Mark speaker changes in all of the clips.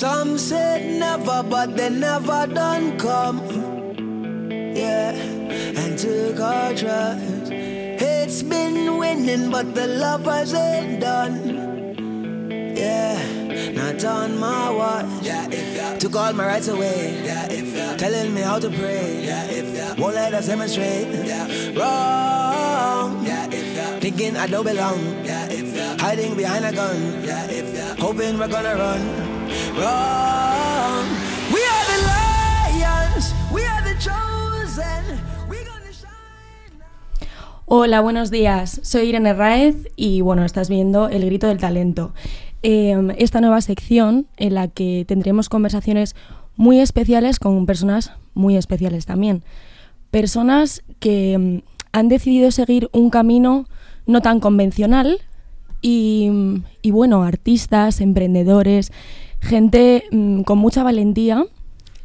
Speaker 1: Some said never, but they never done come. Yeah, and took our trust. It's been winning, but the lovers ain't done. Yeah, not on my watch. Yeah, if ya. Took all my rights away. Yeah, if. Telling me how to pray. Yeah, if. Won't let us demonstrate. Yeah, wrong. Yeah, if. Thinking I don't belong. Yeah, if. Hiding behind a gun. Yeah, if. Hoping we're gonna run.
Speaker 2: Hola, buenos días. Soy Irene Raez y bueno, estás viendo El Grito del Talento. Eh, esta nueva sección en la que tendremos conversaciones muy especiales con personas muy especiales también. Personas que mm, han decidido seguir un camino no tan convencional y, mm, y bueno, artistas, emprendedores, gente mm, con mucha valentía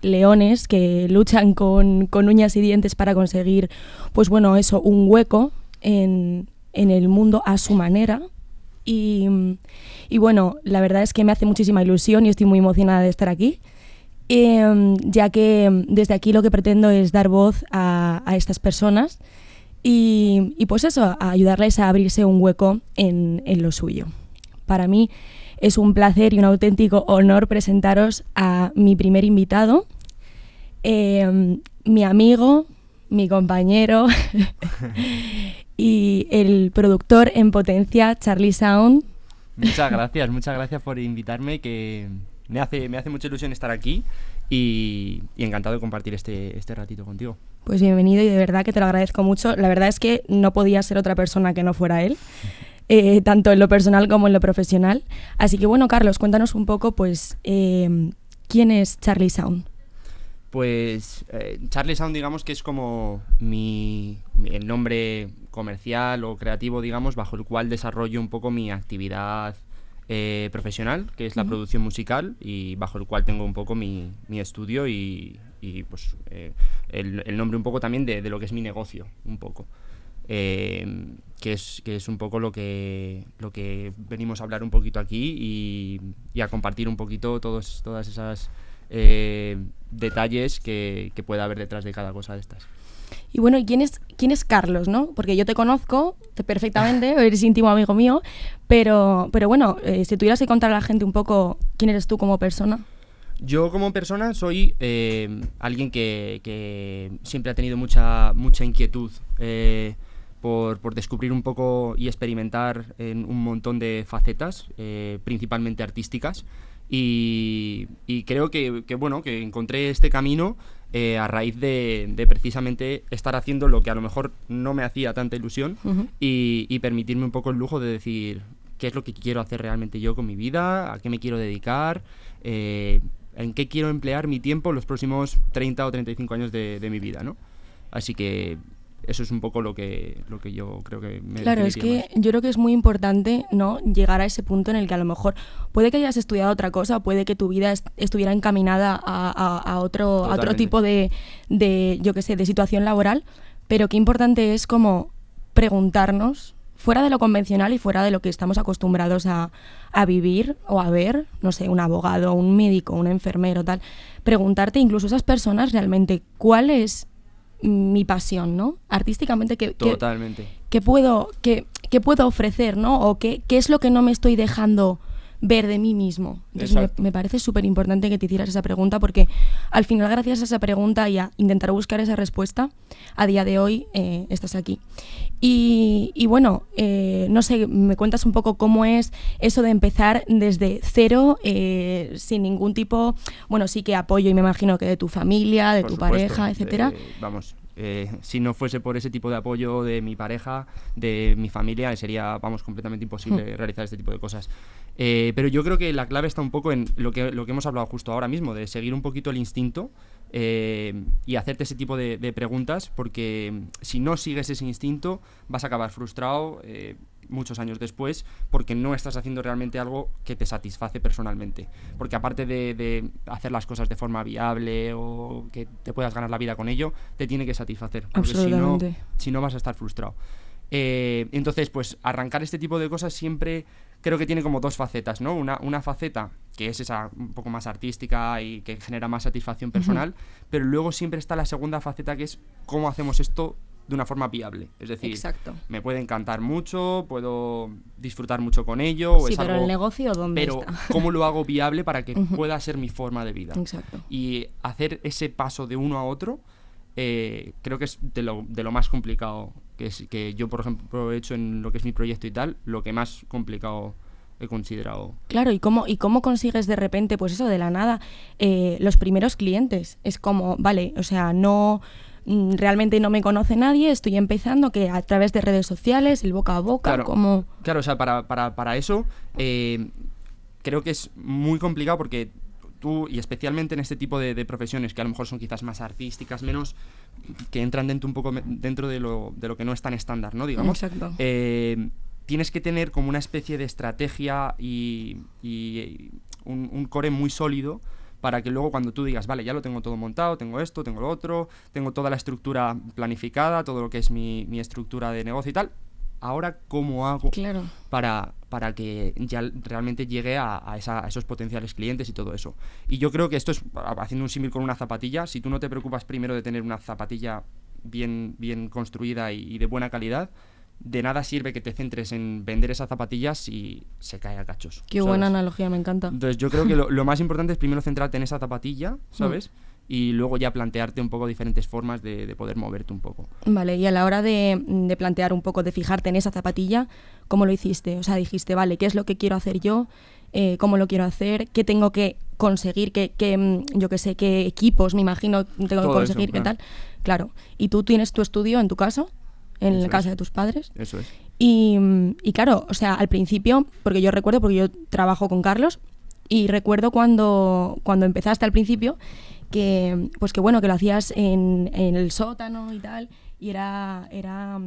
Speaker 2: leones que luchan con, con uñas y dientes para conseguir, pues bueno, eso, un hueco en, en el mundo a su manera. Y, y bueno, la verdad es que me hace muchísima ilusión y estoy muy emocionada de estar aquí, em, ya que em, desde aquí lo que pretendo es dar voz a, a estas personas y, y pues eso, ayudarles a abrirse un hueco en, en lo suyo. Para mí es un placer y un auténtico honor presentaros a mi primer invitado, eh, mi amigo, mi compañero y el productor en potencia, Charlie Sound.
Speaker 3: Muchas gracias, muchas gracias por invitarme, que me hace, me hace mucha ilusión estar aquí y, y encantado de compartir este, este ratito contigo.
Speaker 2: Pues bienvenido y de verdad que te lo agradezco mucho. La verdad es que no podía ser otra persona que no fuera él. eh, tanto en lo personal como en lo profesional. Así que bueno, Carlos, cuéntanos un poco, pues, eh, ¿quién es Charlie Sound?
Speaker 3: Pues eh, Charlie Sound, digamos que es como mi, el nombre comercial o creativo, digamos, bajo el cual desarrollo un poco mi actividad eh, profesional, que es la producción musical, y bajo el cual tengo un poco mi, mi estudio y, y, pues eh, el, el nombre un poco también de, de lo que es mi negocio, un poco. Eh, que, es, que es un poco lo que, lo que venimos a hablar un poquito aquí y, y a compartir un poquito todos, todas esas eh, detalles que, que pueda haber detrás de cada cosa de estas.
Speaker 2: Y bueno, ¿y ¿quién es, quién es Carlos, no? Porque yo te conozco te- perfectamente, eres íntimo amigo mío, pero, pero bueno, eh, si tuvieras que contar a la gente un poco quién eres tú como persona.
Speaker 3: Yo como persona soy eh, alguien que, que siempre ha tenido mucha, mucha inquietud eh, por, por descubrir un poco y experimentar en un montón de facetas, eh, principalmente artísticas. Y, y creo que, que, bueno, que encontré este camino eh, a raíz de, de precisamente estar haciendo lo que a lo mejor no me hacía tanta ilusión
Speaker 2: Ujú.
Speaker 3: y, y permitirme un poco el lujo de decir qué es lo que quiero hacer realmente yo con mi vida, a qué me quiero dedicar, eh, en qué quiero emplear mi tiempo los próximos 30 o 35 años de, de mi vida, ¿no? Así que eso es un poco lo que, lo que yo creo que me
Speaker 2: Claro, es que yo creo que es muy importante no llegar a ese punto en el que a lo mejor puede que hayas estudiado otra cosa, puede que tu vida est- estuviera encaminada a, a- a otro, a otro tipo de, de, yo qué sé, de situación laboral, pero qué importante es como preguntarnos, fuera de lo convencional y fuera de lo que estamos acostumbrados a, a vivir o a ver, no sé, un abogado, un médico, un enfermero, tal, preguntarte incluso a esas personas realmente cuál es mi pasión, ¿no? Artísticamente, ¿qué, qué-
Speaker 3: Totalmente.
Speaker 2: qué puedo, qué, qué puedo ofrecer, ¿no? O qué, qué es lo que no me estoy dejando ver de mí mismo. Entonces me, parece súper importante que te hicieras esa pregunta porque al final gracias a esa pregunta y a intentar buscar esa respuesta, a día de hoy eh, estás aquí. Y, y bueno, eh, no sé, me cuentas un poco cómo es eso de empezar desde cero, eh, sin ningún tipo, bueno, sí que apoyo y me imagino que de tu familia, de
Speaker 3: Por
Speaker 2: tu
Speaker 3: supuesto,
Speaker 2: pareja, etcétera.
Speaker 3: eh, vamos, eh, si no fuese por ese tipo de apoyo de mi pareja, de mi familia, sería, vamos, completamente imposible realizar este tipo de cosas. Eh, pero yo creo que la clave está un poco en lo que, lo que hemos hablado justo ahora mismo, de seguir un poquito el instinto eh, y hacerte ese tipo de, de preguntas, porque si no sigues ese instinto, vas a acabar frustrado muchos años después, porque no estás haciendo realmente algo que te satisface personalmente. Porque aparte de, de hacer las cosas de forma viable o que te puedas ganar la vida con ello, te tiene que satisfacer. Porque si no, si no vas a estar frustrado. Eh, entonces, pues arrancar este tipo de cosas siempre creo que tiene como dos facetas, ¿no? Una, una faceta que es esa un poco más artística y que genera más satisfacción personal, pero luego siempre está la segunda faceta que es cómo hacemos esto de una forma viable. Es decir,
Speaker 2: Exacto.
Speaker 3: me puede encantar mucho, puedo disfrutar mucho con ello.
Speaker 2: Sí,
Speaker 3: es
Speaker 2: pero
Speaker 3: algo-
Speaker 2: el negocio, ¿dónde
Speaker 3: pero
Speaker 2: está?
Speaker 3: cómo lo hago viable para que pueda ser mi forma de vida.
Speaker 2: Exacto.
Speaker 3: Y hacer ese paso de uno a otro eh, creo que es de lo, de lo más complicado que, es, que yo, por ejemplo, he hecho en lo que es mi proyecto y tal, lo que más complicado he considerado.
Speaker 2: Claro, ¿y cómo, ¿y cómo consigues de repente, pues eso, de la nada, eh, los primeros clientes? Es como, vale, o sea, no realmente no me conoce nadie, estoy empezando que a través de redes sociales, el boca a boca,
Speaker 3: Claro.
Speaker 2: como...
Speaker 3: Claro, o sea, para, para, para eso eh, creo que es muy complicado porque tú, y especialmente en este tipo de, de profesiones que a lo mejor son quizás más artísticas, menos que entran dentro un poco dentro de lo, de lo que no es tan estándar, ¿no? Digamos.
Speaker 2: Exacto.
Speaker 3: eh, tienes que tener como una especie de estrategia y, y un, un core muy sólido para que luego cuando tú digas, vale, ya lo tengo todo montado, tengo esto, tengo lo otro, tengo toda la estructura planificada, todo lo que es mi, mi estructura de negocio y tal, ahora cómo hago
Speaker 2: Claro.
Speaker 3: para, para que ya realmente llegue a, a esa- a esos potenciales clientes y todo eso. Y yo creo que esto es, haciendo un símil con una zapatilla, si tú no te preocupas primero de tener una zapatilla bien, bien construida y, y de buena calidad, de nada sirve que te centres en vender esas zapatillas si se cae a cachos.
Speaker 2: Qué
Speaker 3: ¿sabes?
Speaker 2: buena analogía, me encanta.
Speaker 3: Entonces yo creo que lo, lo más importante es primero centrarte en esa zapatilla,
Speaker 2: Mm.
Speaker 3: ¿sabes? Y luego ya plantearte un poco diferentes formas de, de poder moverte un poco.
Speaker 2: Vale, y a la hora de, de plantear un poco, de fijarte en esa zapatilla, ¿cómo lo hiciste? O sea, dijiste, vale, ¿qué es lo que quiero hacer yo? Eh, ¿Cómo lo quiero hacer? ¿Qué tengo que conseguir? ¿Qué, qué, mm, yo qué sé, qué equipos, me imagino, tengo que
Speaker 3: eso,
Speaker 2: conseguir? ¿Qué
Speaker 3: claro.
Speaker 2: tal? Claro. ¿Y tú tienes tu estudio en tu caso? En
Speaker 3: Eso
Speaker 2: la casa
Speaker 3: es.
Speaker 2: de tus padres.
Speaker 3: Eso es.
Speaker 2: Y, y claro, o sea, al principio, porque yo recuerdo, porque yo trabajo con Carlos, y recuerdo cuando, cuando empezaste al principio, que pues que bueno, que lo hacías en, en el sótano y tal, y era, era,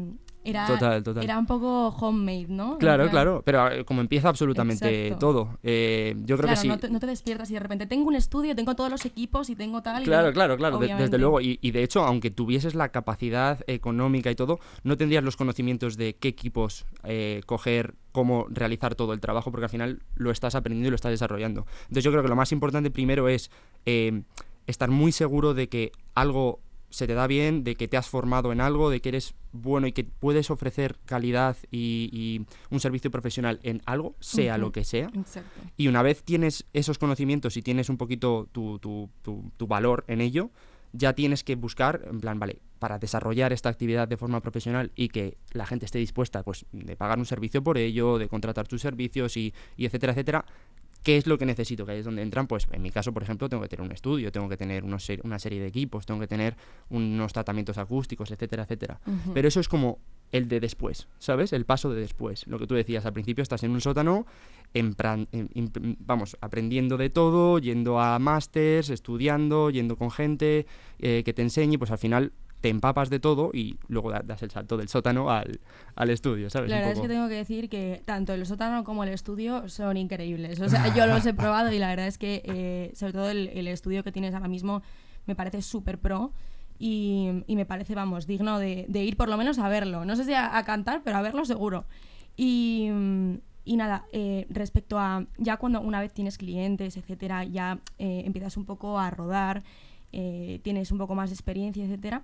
Speaker 2: era,
Speaker 3: Total, total.
Speaker 2: era un poco homemade, ¿no?
Speaker 3: Claro, claro, pero eh, como empieza absolutamente
Speaker 2: Exacto.
Speaker 3: todo. eh, yo creo
Speaker 2: Claro,
Speaker 3: que sí.
Speaker 2: no, te, no te despiertas y de repente tengo un estudio, tengo todos los equipos y tengo tal. y
Speaker 3: Claro,
Speaker 2: no-
Speaker 3: claro, claro, de- desde luego. Y, y de hecho, aunque tuvieses la capacidad económica y todo, no tendrías los conocimientos de qué equipos eh, coger, cómo realizar todo el trabajo, porque al final lo estás aprendiendo y lo estás desarrollando. Entonces yo creo que lo más importante primero es eh, estar muy seguro de que algo se te da bien, de que te has formado en algo, de que eres bueno y que puedes ofrecer calidad y, y un servicio profesional en algo, sea lo que sea.
Speaker 2: Exacto.
Speaker 3: Y una vez tienes esos conocimientos y tienes un poquito tu, tu- tu- tu valor en ello, ya tienes que buscar, en plan, vale, para desarrollar esta actividad de forma profesional y que la gente esté dispuesta, pues, de pagar un servicio por ello, de contratar tus servicios y, y etcétera, etcétera. ¿Qué es lo que necesito? Que ahí es donde entran, pues en mi caso, por ejemplo, tengo que tener un estudio, tengo que tener unos ser- una serie de equipos, tengo que tener unos tratamientos acústicos, etcétera, etcétera. Pero eso es como el de después, ¿sabes? El paso de después. Lo que tú decías al principio, estás en un sótano, en plan- en- en- vamos, aprendiendo de todo, yendo a másters, estudiando, yendo con gente eh, que te enseñe, pues al final te empapas de todo y luego da- das el salto del sótano al, al estudio, ¿sabes?
Speaker 2: La verdad es que tengo que decir que tanto el sótano como el estudio son increíbles. O sea, yo los he probado y la verdad es que, eh, sobre todo el, el estudio que tienes ahora mismo, me parece súper pro y, y me parece, vamos, digno de, de ir por lo menos a verlo. No sé si a, a cantar, pero a verlo seguro. Y, y nada, eh, respecto a ya cuando una vez tienes clientes, etcétera, ya eh, empiezas un poco a rodar, tienes un poco más de experiencia, etcétera.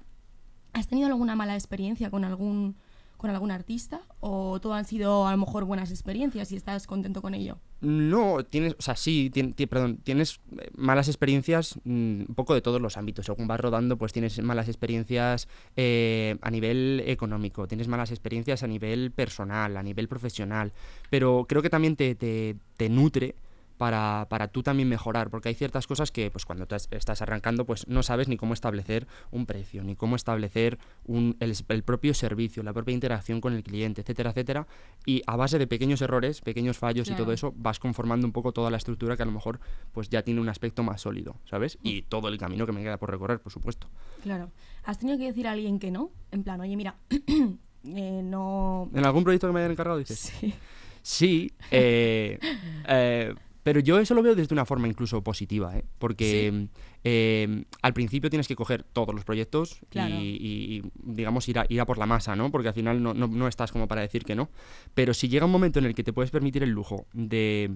Speaker 2: ¿Has tenido alguna mala experiencia con algún con algún artista o todo han sido a lo mejor buenas experiencias y estás contento con ello?
Speaker 3: No, tienes, o sea, sí, perdón, tienes eh, malas experiencias mm, un poco de todos los ámbitos. Según vas rodando, pues tienes malas experiencias eh, a nivel económico, tienes malas experiencias a nivel personal, a nivel profesional, pero creo que también te, te nutre para, para tú también mejorar, porque hay ciertas cosas que pues cuando tú es- estás arrancando pues no sabes ni cómo establecer un precio, ni cómo establecer un, el, el propio servicio, la propia interacción con el cliente, etcétera, etcétera, y a base de pequeños errores, pequeños fallos y todo eso, vas conformando un poco toda la estructura que a lo mejor pues ya tiene un aspecto más sólido, ¿sabes? Y todo el camino que me queda por recorrer, por supuesto.
Speaker 2: Claro. ¿Has tenido que decir a alguien que no? En plan, oye, mira, eh, no...
Speaker 3: ¿En algún proyecto que me hayan encargado dices?
Speaker 2: Sí.
Speaker 3: Sí, eh, eh, Pero yo eso lo veo desde una forma incluso positiva, ¿eh? porque eh, al principio tienes que coger todos los proyectos
Speaker 2: Claro.
Speaker 3: y, y, digamos, ir a, ir a por la masa, ¿no? Porque al final no, no- no estás como para decir que no. Pero si llega un momento en el que te puedes permitir el lujo de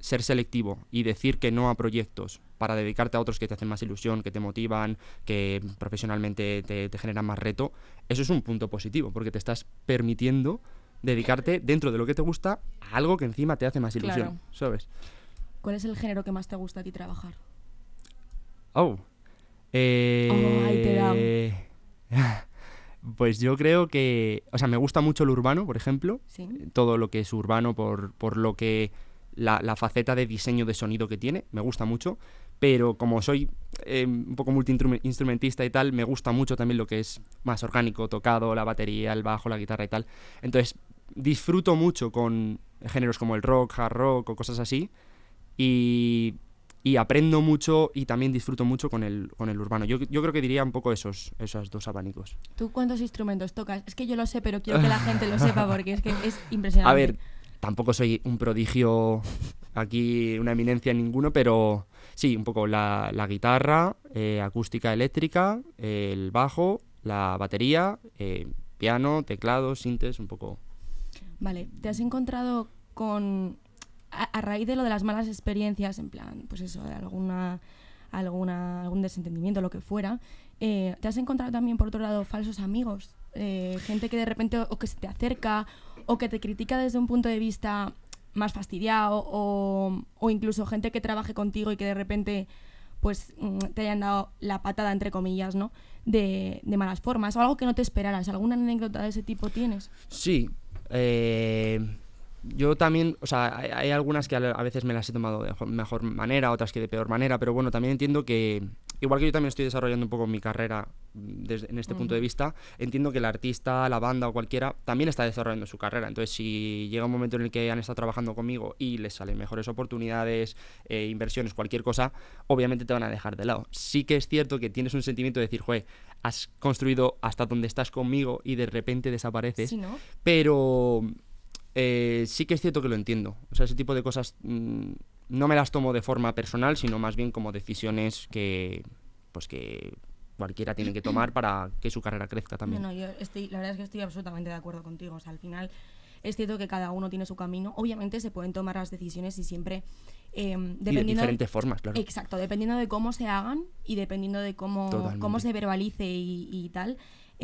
Speaker 3: ser selectivo y decir que no a proyectos para dedicarte a otros que te hacen más ilusión, que te motivan, que profesionalmente te, te generan más reto, eso es un punto positivo, porque te estás permitiendo dedicarte dentro de lo que te gusta a algo que encima te hace más ilusión,
Speaker 2: Claro.
Speaker 3: ¿sabes?
Speaker 2: ¿Cuál es el género que más te gusta a ti trabajar?
Speaker 3: Oh. Eh,
Speaker 2: Oh, ahí te
Speaker 3: Pues yo creo que, o sea, me gusta mucho el urbano, por ejemplo,
Speaker 2: Sí.
Speaker 3: todo lo que es urbano por, por lo que la, la faceta de diseño de sonido que tiene, me gusta mucho, pero como soy eh, un poco multiinstrumentista y tal, me gusta mucho también lo que es más orgánico, tocado, la batería, el bajo, la guitarra y tal. Entonces, disfruto mucho con géneros como el rock, hard rock o cosas así, y, y aprendo mucho y también disfruto mucho con el, con el urbano. Yo, yo creo que diría un poco esos, esos dos abanicos.
Speaker 2: ¿Tú cuántos instrumentos tocas? Es que yo lo sé, pero quiero que la gente lo sepa porque es que es impresionante.
Speaker 3: A ver, tampoco soy un prodigio aquí, una eminencia en ninguno, pero sí, un poco la, la guitarra, eh, acústica eléctrica, el bajo, la batería, eh, piano, teclados, sintes, un poco...
Speaker 2: Vale, ¿te has encontrado con, a, raíz de lo de las malas experiencias, en plan, pues eso, alguna, alguna, algún desentendimiento, lo que fuera, eh, ¿te has encontrado también, por otro lado, falsos amigos? Eh, gente que de repente o que se te acerca o que te critica desde un punto de vista más fastidiado o, o incluso gente que trabaje contigo y que de repente pues mm, te hayan dado la patada, entre comillas, ¿no? De, de malas formas o algo que no te esperaras. ¿Alguna anécdota de ese tipo tienes?
Speaker 3: Sí. eh, yo también, o sea, hay, hay algunas que a veces me las he tomado de jo- mejor manera, otras que de peor manera, pero bueno, también entiendo que, igual que yo también estoy desarrollando un poco mi carrera mm, desde, en este punto de vista, entiendo que el artista, la banda o cualquiera también está desarrollando su carrera. Entonces, si llega un momento en el que han estado trabajando conmigo y les salen mejores oportunidades, eh, inversiones, cualquier cosa, obviamente te van a dejar de lado. Sí que es cierto que tienes un sentimiento de decir, joder, has construido hasta donde estás conmigo y de repente desapareces.
Speaker 2: Sí, ¿no?
Speaker 3: Pero eh, sí que es cierto que lo entiendo. O sea, ese tipo de cosas mm, no me las tomo de forma personal, sino más bien como decisiones que, pues que cualquiera tiene que tomar para que su carrera crezca también.
Speaker 2: No, no, yo estoy, la verdad es que estoy absolutamente de acuerdo contigo. O sea, al final es cierto que cada uno tiene su camino. Obviamente se pueden tomar las decisiones y siempre eh,
Speaker 3: y de
Speaker 2: dependiendo.
Speaker 3: diferentes formas, claro.
Speaker 2: Exacto, dependiendo de cómo se hagan y dependiendo de cómo,
Speaker 3: Totalmente.
Speaker 2: cómo se verbalice y, y tal,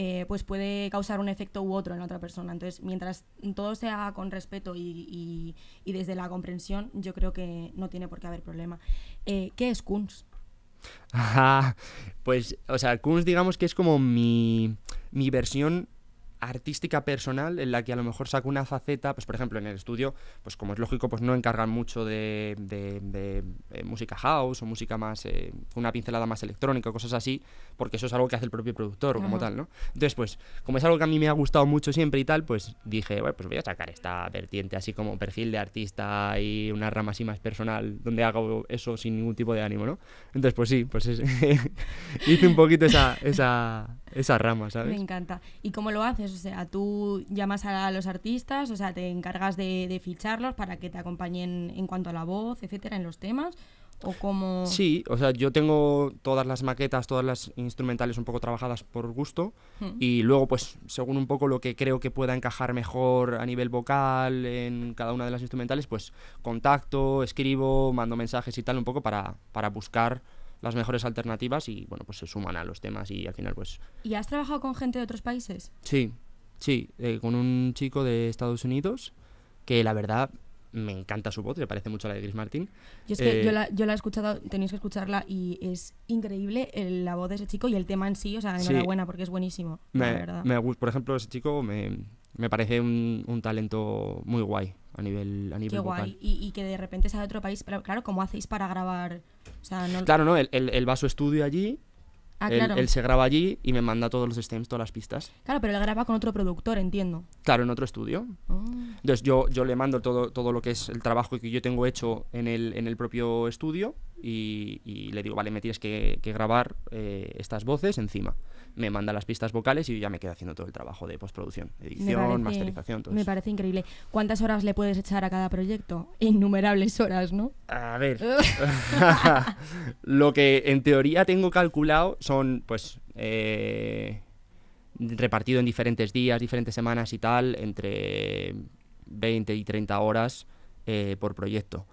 Speaker 2: eh, pues puede causar un efecto u otro en la otra persona. Entonces, mientras todo se haga con respeto y, y- desde la comprensión, yo creo que no tiene por qué haber problema. Eh, ¿Qué es Kunz?
Speaker 3: Ajá, pues, o sea, Kunz digamos que es como mi, mi versión artística personal en la que a lo mejor saco una faceta, pues por ejemplo en el estudio, pues como es lógico, pues no encargan mucho de, de- de, eh, música house o música más, eh, una pincelada más electrónica o cosas así, porque eso es algo que hace el propio productor como
Speaker 2: Ajá.
Speaker 3: tal, ¿no? Entonces, pues, como es algo que a mí me ha gustado mucho siempre y tal, pues dije, bueno, pues voy a sacar esta vertiente así como perfil de artista y una rama así más personal, donde hago eso sin ningún tipo de ánimo, ¿no? Entonces, pues sí, pues es- hice un poquito esa, esa, esa rama,
Speaker 2: Me
Speaker 3: ¿sabes?
Speaker 2: encanta. ¿Y cómo lo haces? O sea, tú llamas a los artistas, o sea, te encargas de, de ficharlos para que te acompañen en cuanto a la voz, etcétera, en los temas, o cómo...
Speaker 3: Sí, o sea, yo tengo todas las maquetas, todas las instrumentales un poco trabajadas por gusto y luego, pues, según un poco lo que creo que pueda encajar mejor a nivel vocal en cada una de las instrumentales, pues contacto, escribo, mando mensajes y tal, un poco para, para buscar las mejores alternativas y, bueno, pues se suman a los temas y al final, pues,
Speaker 2: ¿Y has trabajado con gente de otros países?
Speaker 3: sí, sí, eh, con un chico de Estados Unidos que la verdad me encanta su voz, me parece mucho a la de Chris Martin.
Speaker 2: Yo es que
Speaker 3: Eh,
Speaker 2: yo, la, yo la he escuchado, tenéis que escucharla y es increíble el- la voz de ese chico y el tema en sí, o sea,
Speaker 3: Sí.
Speaker 2: enhorabuena porque es buenísimo, la verdad.
Speaker 3: me por ejemplo, ese chico me, me parece un, un talento muy guay a nivel, a nivel
Speaker 2: Qué
Speaker 3: vocal.
Speaker 2: guay. Y, y que de repente sea de otro país, pero claro, ¿cómo hacéis para grabar? O sea, no...
Speaker 3: Claro, ¿no? Él, él- él va a su estudio allí,
Speaker 2: ah,
Speaker 3: él,
Speaker 2: claro.
Speaker 3: él se graba allí y me manda todos los stems, todas las pistas.
Speaker 2: Claro, pero él graba con otro productor, entiendo.
Speaker 3: Claro, en otro estudio.
Speaker 2: Ah.
Speaker 3: Entonces yo, yo le mando todo, todo lo que es el trabajo que yo tengo hecho en el, en el propio estudio y, y le digo, vale, me tienes que, que grabar eh, estas voces encima. Me manda las pistas vocales y yo ya me quedo haciendo todo el trabajo de postproducción, edición,
Speaker 2: parece-
Speaker 3: masterización, todo
Speaker 2: Me
Speaker 3: eso.
Speaker 2: parece increíble. ¿Cuántas horas le puedes echar a cada proyecto? Innumerables horas, ¿no?
Speaker 3: A ver. Lo que en teoría tengo calculado son, pues, eh, repartido en diferentes días, diferentes semanas y tal, entre 20 y 30 horas eh, por proyecto.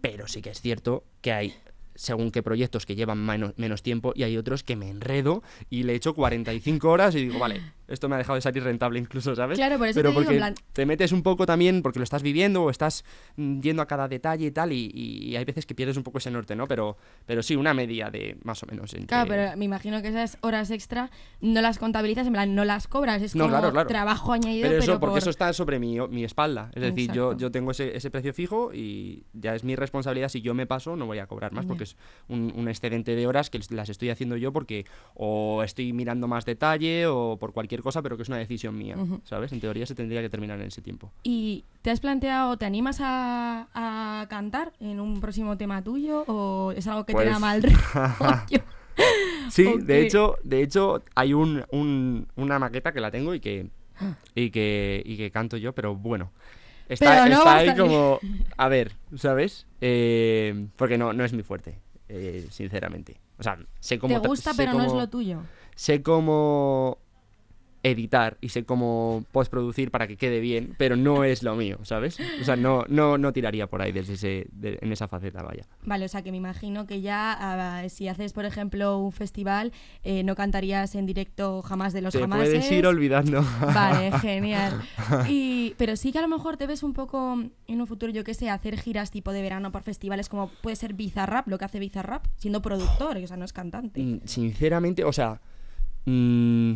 Speaker 3: Pero sí que es cierto que hay, según qué proyectos que llevan menos, menos tiempo, y hay otros que me enredo y le echo 45 horas y digo, vale, esto me ha dejado de salir rentable incluso, ¿sabes?
Speaker 2: Claro, por eso
Speaker 3: Pero
Speaker 2: te digo, en
Speaker 3: porque
Speaker 2: plan-
Speaker 3: te metes un poco también porque lo estás viviendo o estás mm, yendo a cada detalle y tal, y, y hay veces que pierdes un poco ese norte, ¿no? Pero, pero sí, una media de más o menos. entre-
Speaker 2: Claro, pero me imagino que esas horas extra no las contabilizas, en plan, no las cobras, es
Speaker 3: No,
Speaker 2: como
Speaker 3: claro, claro.
Speaker 2: trabajo añadido,
Speaker 3: Pero
Speaker 2: pero,
Speaker 3: eso, porque
Speaker 2: por-
Speaker 3: eso está sobre mi, mi espalda. Es decir, yo,
Speaker 2: Exacto.
Speaker 3: yo tengo ese, ese precio fijo y ya es mi responsabilidad. Si yo me paso, no voy a cobrar más porque es un, un excedente de horas que las estoy haciendo yo porque o estoy mirando más detalle o por cualquier cosa, pero que es una decisión mía. ¿sabes? En teoría se tendría que terminar en ese tiempo.
Speaker 2: ¿Y te has planteado, te animas a, a cantar en un próximo tema tuyo o es algo que te da
Speaker 3: Pues-
Speaker 2: mal rollo?
Speaker 3: Sí, de hecho, de hecho hay un, un- una maqueta que la tengo y que, y que, y que canto yo, pero bueno. Está,
Speaker 2: Pero no
Speaker 3: está ahí como... A ver, ¿sabes? Eh, porque no, no es mi fuerte, eh, sinceramente. O sea, sé cómo...
Speaker 2: Te gusta, pero no es lo tuyo.
Speaker 3: Sé cómo editar y sé cómo postproducir para que quede bien, pero no es lo mío, ¿sabes? O sea, no, no, no tiraría por ahí desde ese, de- en esa faceta, vaya.
Speaker 2: Vale, o sea que me imagino que ya ah, si haces, por ejemplo, un festival, eh, no cantarías en directo jamás de los
Speaker 3: Te
Speaker 2: jamases.
Speaker 3: puedes ir olvidando.
Speaker 2: Vale, genial. Y, pero sí que a lo mejor te ves un poco en un futuro, yo qué sé, hacer giras tipo de verano por festivales como puede ser Bizarrap, lo que hace Bizarrap, siendo productor, o sea, no es cantante.
Speaker 3: Mm, Sinceramente, o sea, mm,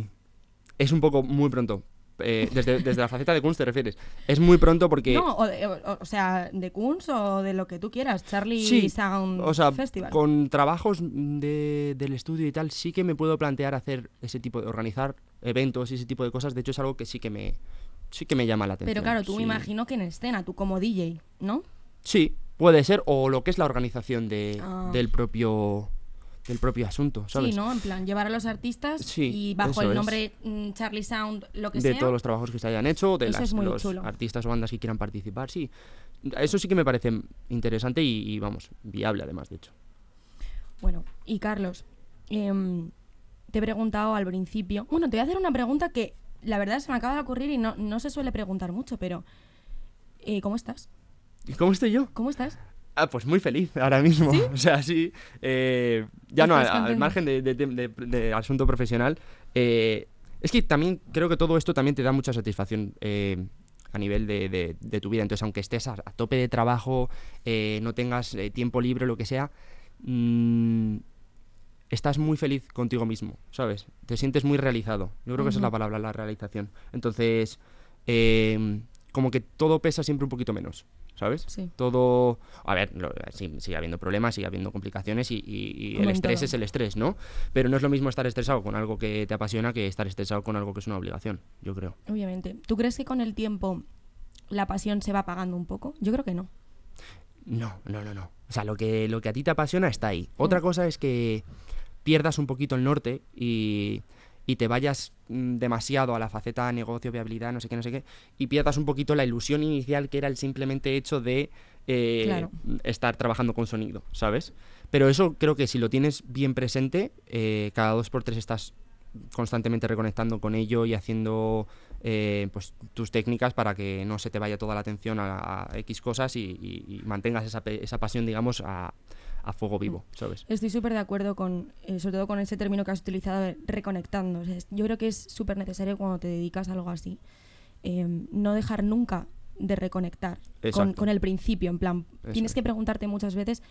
Speaker 3: es un poco muy pronto. Eh, desde, desde la faceta de Kunst te refieres. Es muy pronto porque...
Speaker 2: No, o, de- o- o sea, de Kunz o de lo que tú quieras, Charlie
Speaker 3: Sí,
Speaker 2: Sound
Speaker 3: o sea,
Speaker 2: Festival.
Speaker 3: con trabajos de- del estudio y tal, sí que me puedo plantear hacer ese tipo de organizar eventos y ese tipo de cosas. De hecho, es algo que sí que me sí que me llama la atención.
Speaker 2: Pero claro, tú
Speaker 3: sí.
Speaker 2: me imagino que en escena, tú como DJ, ¿no?
Speaker 3: Sí, puede ser o lo que es la organización de,
Speaker 2: Ah.
Speaker 3: del propio del propio asunto, ¿sabes?
Speaker 2: Sí, ¿no? En plan, llevar a los artistas
Speaker 3: Sí,
Speaker 2: y bajo el nombre mm, Charlie Sound, lo que
Speaker 3: de
Speaker 2: sea.
Speaker 3: todos los trabajos que se hayan hecho, de las- los
Speaker 2: chulo.
Speaker 3: artistas o bandas que quieran participar, sí. Eso sí que me parece interesante y, y, vamos, viable además, de hecho.
Speaker 2: Bueno, y Carlos, em, te he preguntado al principio. Bueno, te voy a hacer una pregunta que la verdad se me acaba de ocurrir y no, no se suele preguntar mucho, pero. eh, ¿Cómo estás?
Speaker 3: ¿Y cómo estoy yo?
Speaker 2: ¿Cómo estás?
Speaker 3: Ah, pues muy feliz ahora mismo. O sea, sí. eh, ya no, al, margen de, de- de- de- de asunto profesional. eh, es que también creo que todo esto también te da mucha satisfacción eh, a nivel de, tu vida. Entonces, aunque estés a, a tope de trabajo, no tengas tiempo libre, lo que sea, mm, estás muy feliz contigo mismo, ¿sabes? Te sientes muy realizado. Yo creo que esa es la palabra, la realización. Entonces, como que todo pesa siempre un poquito menos, ¿sabes?
Speaker 2: Sí.
Speaker 3: Todo. A ver, lo- sigue habiendo problemas, sigue habiendo complicaciones y, y- y
Speaker 2: Como
Speaker 3: el estrés es el estrés, ¿no? Pero no es lo mismo estar estresado con algo que te apasiona que estar estresado con algo que es una obligación, yo creo.
Speaker 2: Obviamente. ¿Tú crees que con el tiempo la pasión se va apagando un poco? Yo creo que no.
Speaker 3: No, no, no, no. O sea, lo que, lo que a ti te apasiona está ahí. Otra cosa es que pierdas un poquito el norte y, y te vayas mm, demasiado a la faceta negocio, viabilidad, no sé qué, no sé qué, y pierdas un poquito la ilusión inicial que era el simplemente hecho de eh,
Speaker 2: Claro.
Speaker 3: estar trabajando con sonido, ¿sabes? Pero eso creo que si lo tienes bien presente, eh, cada dos por tres estás constantemente reconectando con ello y haciendo eh, pues tus técnicas para que no se te vaya toda la atención a, a X cosas y, y- y mantengas esa, esa pasión, digamos, a, a fuego vivo, ¿sabes?
Speaker 2: Estoy súper de acuerdo con, eh, sobre todo con ese término que has utilizado, de reconectando. O sea, es- yo creo que es súper necesario cuando te dedicas a algo así, eh, no dejar nunca de reconectar con, el principio. En plan, tienes
Speaker 3: es.
Speaker 2: que preguntarte muchas veces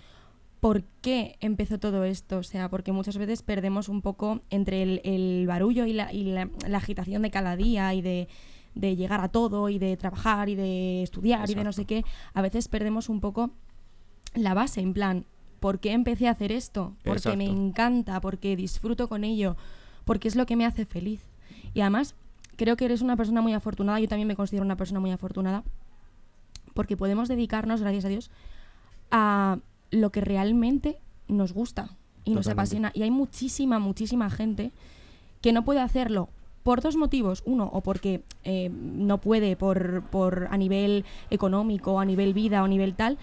Speaker 2: por qué empezó todo esto. O sea, porque muchas veces perdemos un poco entre el, el barullo y, la, y la, la agitación de cada día y de, de llegar a todo y de trabajar y de estudiar y de no sé qué. A veces perdemos un poco la base, en plan, ¿por qué empecé a hacer esto? Porque me encanta, porque disfruto con ello, porque es lo que me hace feliz. Y además, creo que eres una persona muy afortunada, yo también me considero una persona muy afortunada, porque podemos dedicarnos, gracias a Dios, a lo que realmente nos gusta y nos
Speaker 3: Totalmente.
Speaker 2: apasiona. Y hay muchísima, muchísima gente que no puede hacerlo por dos motivos. Uno, o porque eh, no puede por, por a nivel económico, a nivel vida o a nivel tal.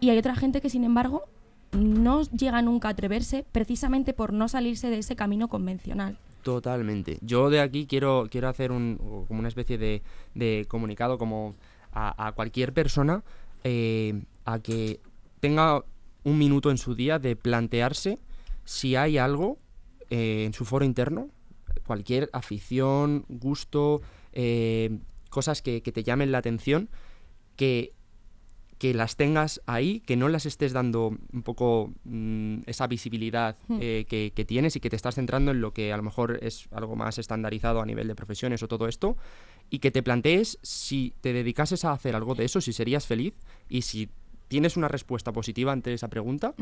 Speaker 2: Y hay otra gente que, sin embargo, no llega nunca a atreverse precisamente por no salirse de ese camino convencional.
Speaker 3: Totalmente. Yo de aquí quiero, quiero hacer un, como una especie de, de comunicado como a, a cualquier persona eh, a que tenga un minuto en su día de plantearse si hay algo eh, en su foro interno, cualquier afición, gusto, eh, cosas que, que te llamen la atención, que que las tengas ahí, que no las estés dando un poco mm, esa visibilidad
Speaker 2: Hmm.
Speaker 3: eh, que, que tienes y que te estás centrando en lo que a lo mejor es algo más estandarizado a nivel de profesiones o todo esto, y que te plantees si te dedicases a hacer algo de eso, si serías feliz, y si tienes una respuesta positiva ante esa pregunta,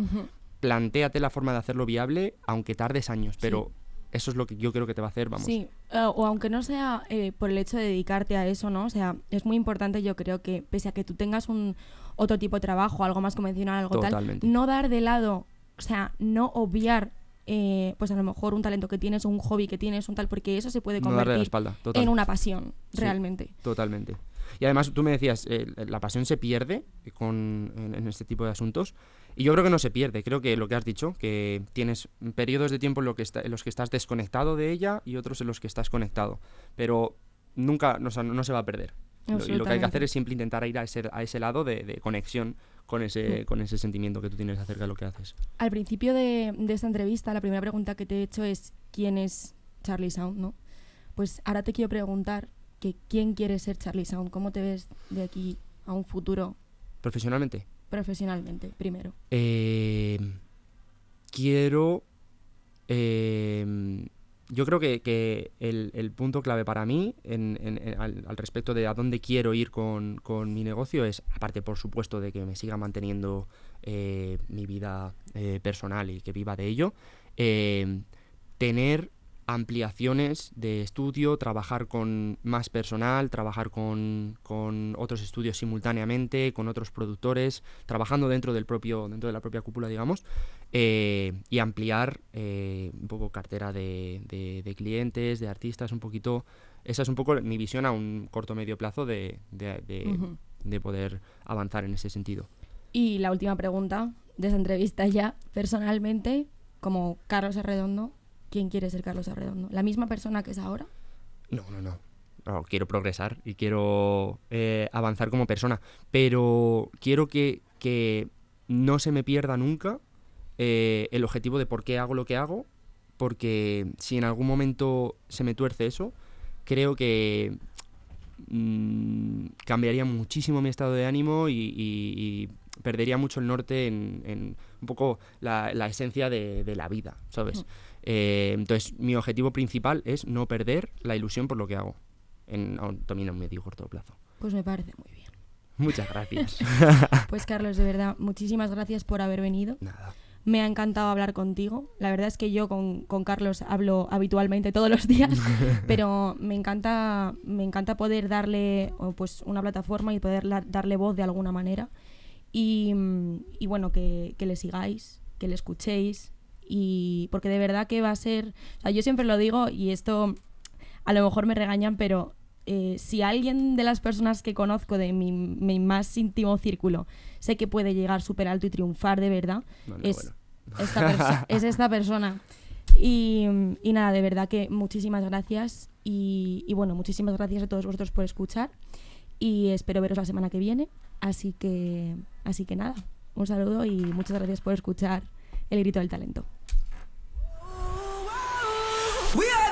Speaker 3: plantéate la forma de hacerlo viable, aunque tardes años, pero eso es lo que yo creo que te va a hacer, vamos.
Speaker 2: Sí, eh, o aunque no sea eh, por el hecho de dedicarte a eso, ¿no? O sea, es muy importante yo creo que pese a que tú tengas un otro tipo de trabajo, algo más convencional, algo
Speaker 3: Totalmente.
Speaker 2: tal, no dar de lado, o sea, no obviar eh, pues a lo mejor un talento que tienes o un hobby que tienes, un tal, porque eso se puede
Speaker 3: No
Speaker 2: convertir
Speaker 3: espalda,
Speaker 2: en una pasión,
Speaker 3: Sí.
Speaker 2: realmente.
Speaker 3: Totalmente. Y además tú me decías, eh, la pasión se pierde con, en, en este tipo de asuntos. Y yo creo que no se pierde. Creo que lo que has dicho, que tienes periodos de tiempo en, lo que está- en los que estás desconectado de ella y otros en los que estás conectado. Pero nunca, no, o sea, no se va a perder. Y lo que hay que hacer es siempre intentar ir a ese, a ese lado de, de conexión con ese,
Speaker 2: Mm.
Speaker 3: con ese sentimiento que tú tienes acerca de lo que haces.
Speaker 2: Al principio de, de esta entrevista, la primera pregunta que te he hecho es ¿quién es Charlie Sound? ¿no? Pues ahora te quiero preguntar que ¿quién quiere ser Charlie Sound? ¿Cómo te ves de aquí a un futuro
Speaker 3: Profesionalmente,
Speaker 2: profesionalmente, primero?
Speaker 3: Eh, quiero. eh, yo creo que, que el, el punto clave para mí en- en- en- al, al respecto de a dónde quiero ir con, con mi negocio es, aparte por supuesto de que me siga manteniendo eh, mi vida eh, personal y que viva de ello, eh, tener ampliaciones de estudio, trabajar con más personal, trabajar con, con otros estudios simultáneamente, con otros productores, trabajando dentro del propio, dentro de la propia cúpula, digamos, eh, y ampliar eh, un poco cartera de, de- de clientes, de artistas, un poquito. Esa es un poco mi visión a un corto medio plazo de, de- de poder avanzar en ese sentido.
Speaker 2: Y la última pregunta de esa entrevista ya, personalmente, como Carlos Arredondo, ¿quién quiere ser Carlos Arredondo? ¿La misma persona que es ahora?
Speaker 3: No, no, no. No, quiero progresar y quiero eh, avanzar como persona, pero quiero que, que no se me pierda nunca eh, el objetivo de por qué hago lo que hago, porque si en algún momento se me tuerce eso, creo que mm, cambiaría muchísimo mi estado de ánimo y, y- y perdería mucho el norte en, en un poco la, la esencia de, de la vida, ¿sabes? Eh, entonces, mi objetivo principal es no perder la ilusión por lo que hago, en, también a un medio y corto plazo.
Speaker 2: Pues me parece muy bien.
Speaker 3: Muchas gracias.
Speaker 2: Pues Carlos, de verdad, muchísimas gracias por haber venido.
Speaker 3: Nada.
Speaker 2: Me ha encantado hablar contigo. La verdad es que yo con, con Carlos hablo habitualmente todos los días, pero me encanta, me encanta poder darle pues, una plataforma y poder la- darle voz de alguna manera. Y, y bueno, que, que le sigáis, que le escuchéis. Y porque de verdad que va a ser. O sea, yo siempre lo digo y esto a lo mejor me regañan, pero eh, si alguien de las personas que conozco de mi, mi más íntimo círculo sé que puede llegar súper alto y triunfar de verdad, es,
Speaker 3: bueno.
Speaker 2: esta es esta persona. Y, y nada, de verdad que muchísimas gracias. Y, y bueno, muchísimas gracias a todos vosotros por escuchar. Y espero veros la semana que viene. Así que, así que nada, un saludo y muchas gracias por escuchar El Grito del Talento.
Speaker 1: We are